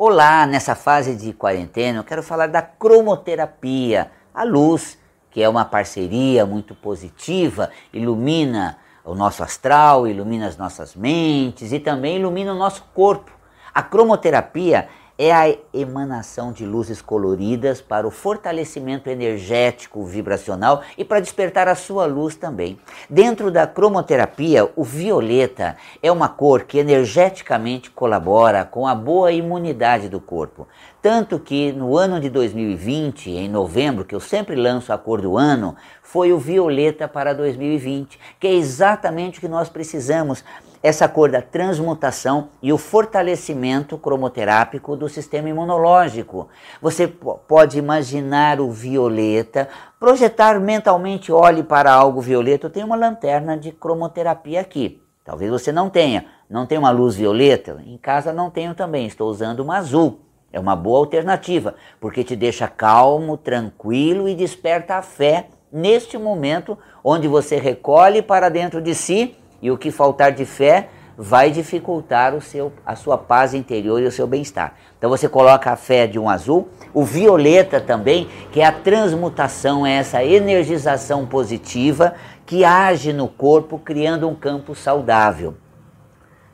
Olá, nessa fase de quarentena eu quero falar da cromoterapia, a luz, que é uma parceria muito positiva, ilumina o nosso astral, ilumina as nossas mentes e também ilumina o nosso corpo. A cromoterapia é a emanação de luzes coloridas para o fortalecimento energético vibracional e para despertar a sua luz também. Dentro da cromoterapia, o violeta é uma cor que energeticamente colabora com a boa imunidade do corpo. Tanto que no ano de 2020, em novembro, que eu sempre lanço a cor do ano, foi o violeta para 2020, que é exatamente o que nós precisamos essa cor da transmutação e o fortalecimento cromoterápico do sistema imunológico. Você pode imaginar o violeta, projetar mentalmente, olhe para algo violeta. Eu tenho uma lanterna de cromoterapia aqui. Talvez você não tenha. Não tem uma luz violeta? Em casa não tenho também. Estou usando uma azul. É uma boa alternativa, porque te deixa calmo, tranquilo e desperta a fé neste momento onde você recolhe para dentro de si e o que faltar de fé vai dificultar o seu, a sua paz interior e o seu bem-estar. Então você coloca a fé de um azul, o violeta também, que é a transmutação, é essa energização positiva que age no corpo, criando um campo saudável.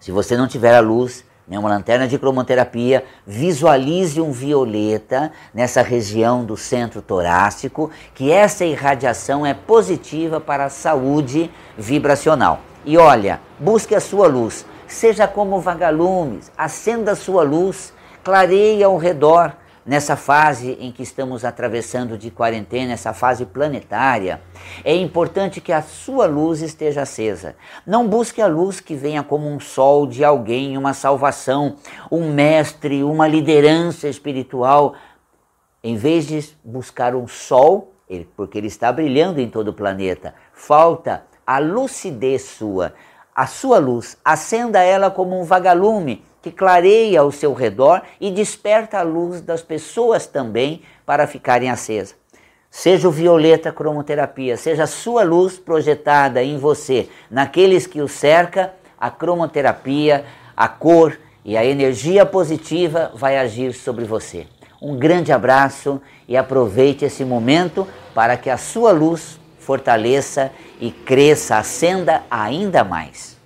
Se você não tiver a luz, né, uma lanterna de cromoterapia, visualize um violeta nessa região do centro torácico, que essa irradiação é positiva para a saúde vibracional. E olha, busque a sua luz, seja como vagalumes, acenda a sua luz, clareie ao redor nessa fase em que estamos atravessando de quarentena, essa fase planetária. É importante que a sua luz esteja acesa. Não busque a luz que venha como um sol de alguém, uma salvação, um mestre, uma liderança espiritual. Em vez de buscar um sol, porque ele está brilhando em todo o planeta, falta a lucidez sua, a sua luz, acenda ela como um vagalume que clareia ao seu redor e desperta a luz das pessoas também para ficarem acesas. Seja o violeta cromoterapia, seja a sua luz projetada em você, naqueles que o cerca, a cromoterapia, a cor e a energia positiva vai agir sobre você. Um grande abraço e aproveite esse momento para que a sua luz fortaleça e cresça, acenda ainda mais.